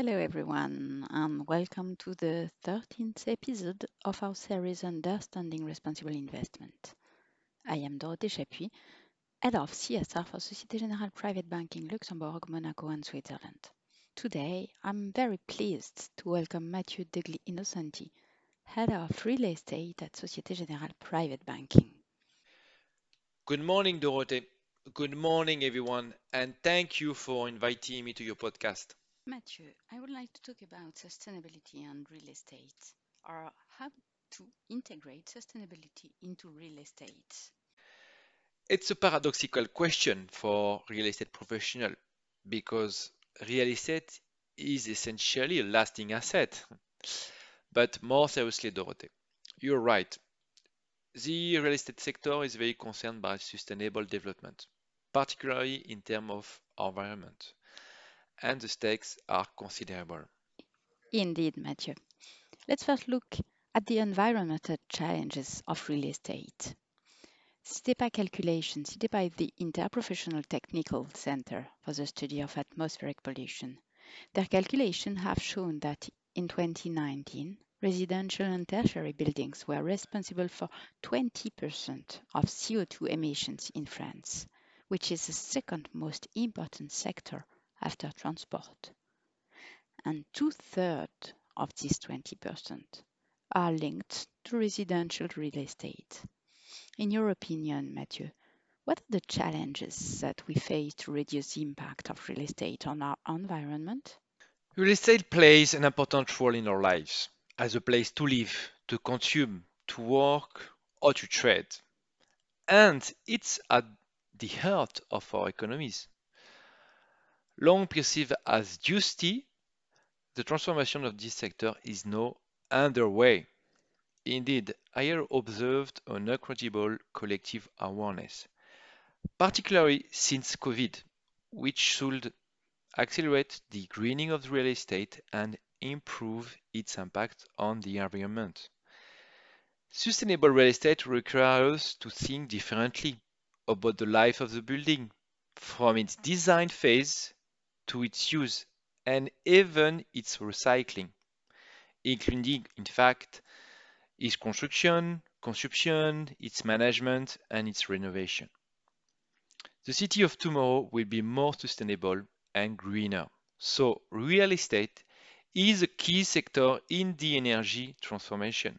Hello, everyone, and welcome to the 13th episode of our series Understanding Responsible Investment. I am Dorothée Chapuis, Head of CSR for Societe Generale Private Banking Luxembourg, Monaco, and Switzerland. Today, I'm very pleased to welcome Mathieu Degli Innocenti, Head of Real Estate at Societe Generale Private Banking. Good morning, Dorothée. Good morning, everyone, and thank you for inviting me to your podcast. Mathieu, I would like to talk about sustainability and real estate, or how to integrate sustainability into real estate. It's a paradoxical question for real estate professional because real estate is essentially a lasting asset. But more seriously, Dorothée, you're right. The real estate sector is very concerned by sustainable development, particularly in terms of environment and the stakes are considerable. Indeed, Mathieu. Let's first look at the environmental challenges of real estate. CITEPA calculation, CITEPA is the Interprofessional Technical Center for the Study of Atmospheric Pollution. Their calculations have shown that in 2019, residential and tertiary buildings were responsible for 20% of CO2 emissions in France, which is the second most important sector after transport. And two-thirds of this 20% are linked to residential real estate. In your opinion, Mathieu, what are the challenges that we face to reduce the impact of real estate on our environment? Real estate plays an important role in our lives as a place to live, to consume, to work, or to trade. And it's at the heart of our economies. Long perceived as dusty, the transformation of this sector is now underway. Indeed, I have observed an incredible collective awareness, particularly since COVID, which should accelerate the greening of the real estate and improve its impact on the environment. Sustainable real estate requires us to think differently about the life of the building, from its design phase to its use and even its recycling, including, in fact, its construction, consumption, its management, and its renovation. The city of tomorrow will be more sustainable and greener. So real estate is a key sector in the energy transformation.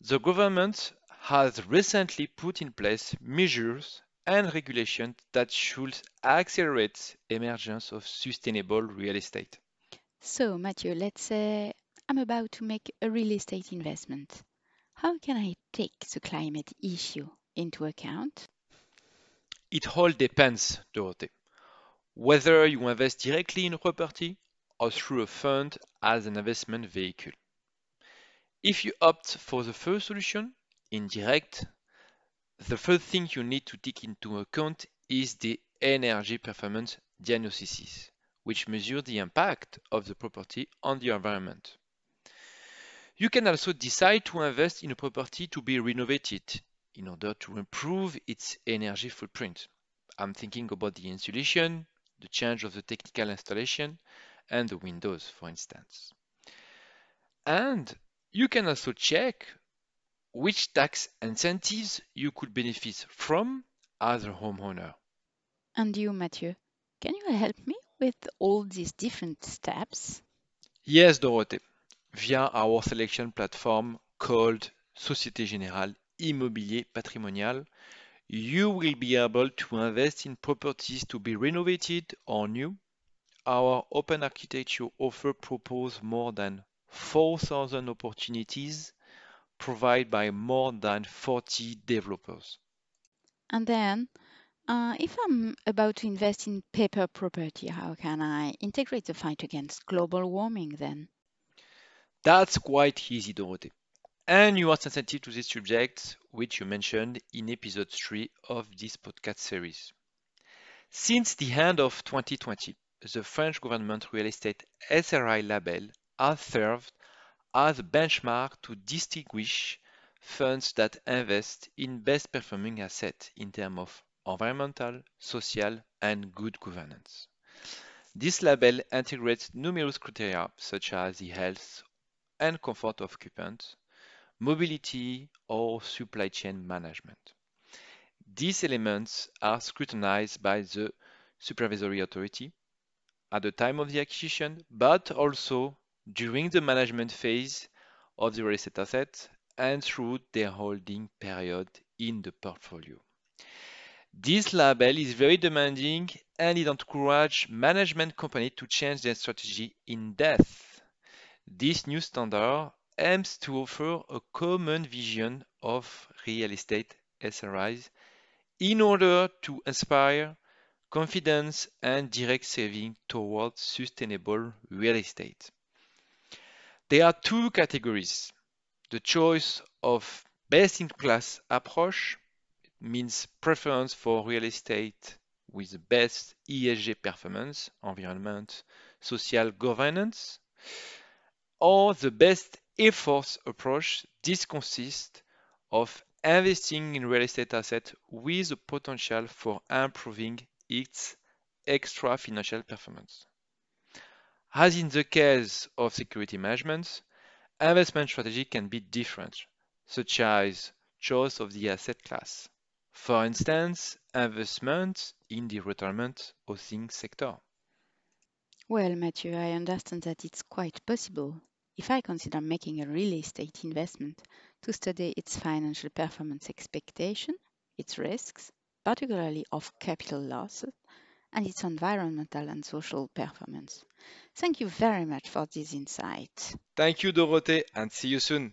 The government has recently put in place measures and regulations that should accelerate emergence of sustainable real estate. So, Mathieu, let's say I'm about to make a real estate investment. How can I take the climate issue into account? It all depends, Dorothée. Whether you invest directly in a property or through a fund as an investment vehicle. If you opt for the first solution, indirect, the first thing you need to take into account is the energy performance diagnosis, which measures the impact of the property on the environment. You can also decide to invest in a property to be renovated in order to improve its energy footprint. I'm thinking about the insulation, the change of the technical installation, and the windows, for instance. And you can also check which tax incentives you could benefit from as a homeowner. And you, Mathieu, can you help me with all these different steps? Yes, Dorothée, via our selection platform called Société Générale Immobilier Patrimonial, you will be able to invest in properties to be renovated or new. Our open architecture offer proposes more than 4,000 opportunities provided by more than 40 developers. And then, uh, if I'm about to invest in paper property, how can I integrate the fight against global warming then? That's quite easy, Dorothée. And you are sensitive to this subject, which you mentioned in episode 3 of this podcast series. Since the end of 2020, the French government real estate SRI label has served as a benchmark to distinguish funds that invest in best performing assets in terms of environmental, social, and good governance. This label integrates numerous criteria such as the health and comfort of occupants, mobility, or supply chain management. These elements are scrutinized by the supervisory authority at the time of the acquisition, but also during the management phase of the real estate asset and through their holding period in the portfolio. This label is very demanding and it encourages management companies to change their strategy in depth. This new standard aims to offer a common vision of real estate SRIs in order to inspire confidence and direct saving towards sustainable real estate. There are two categories. The choice of best-in-class approach means preference for real estate with the best ESG performance, environment, social governance, or the best efforts approach. This consists of investing in real estate assets with the potential for improving its extra financial performance. As in the case of security management, investment strategy can be different, such as choice of the asset class. For instance, investment in the retirement housing sector. Well, Mathieu, I understand that it's quite possible, if I consider making a real estate investment, to study its financial performance expectation, its risks, particularly of capital losses, and its environmental and social performance. Thank you very much for this insight. Thank you, Dorothée, and see you soon.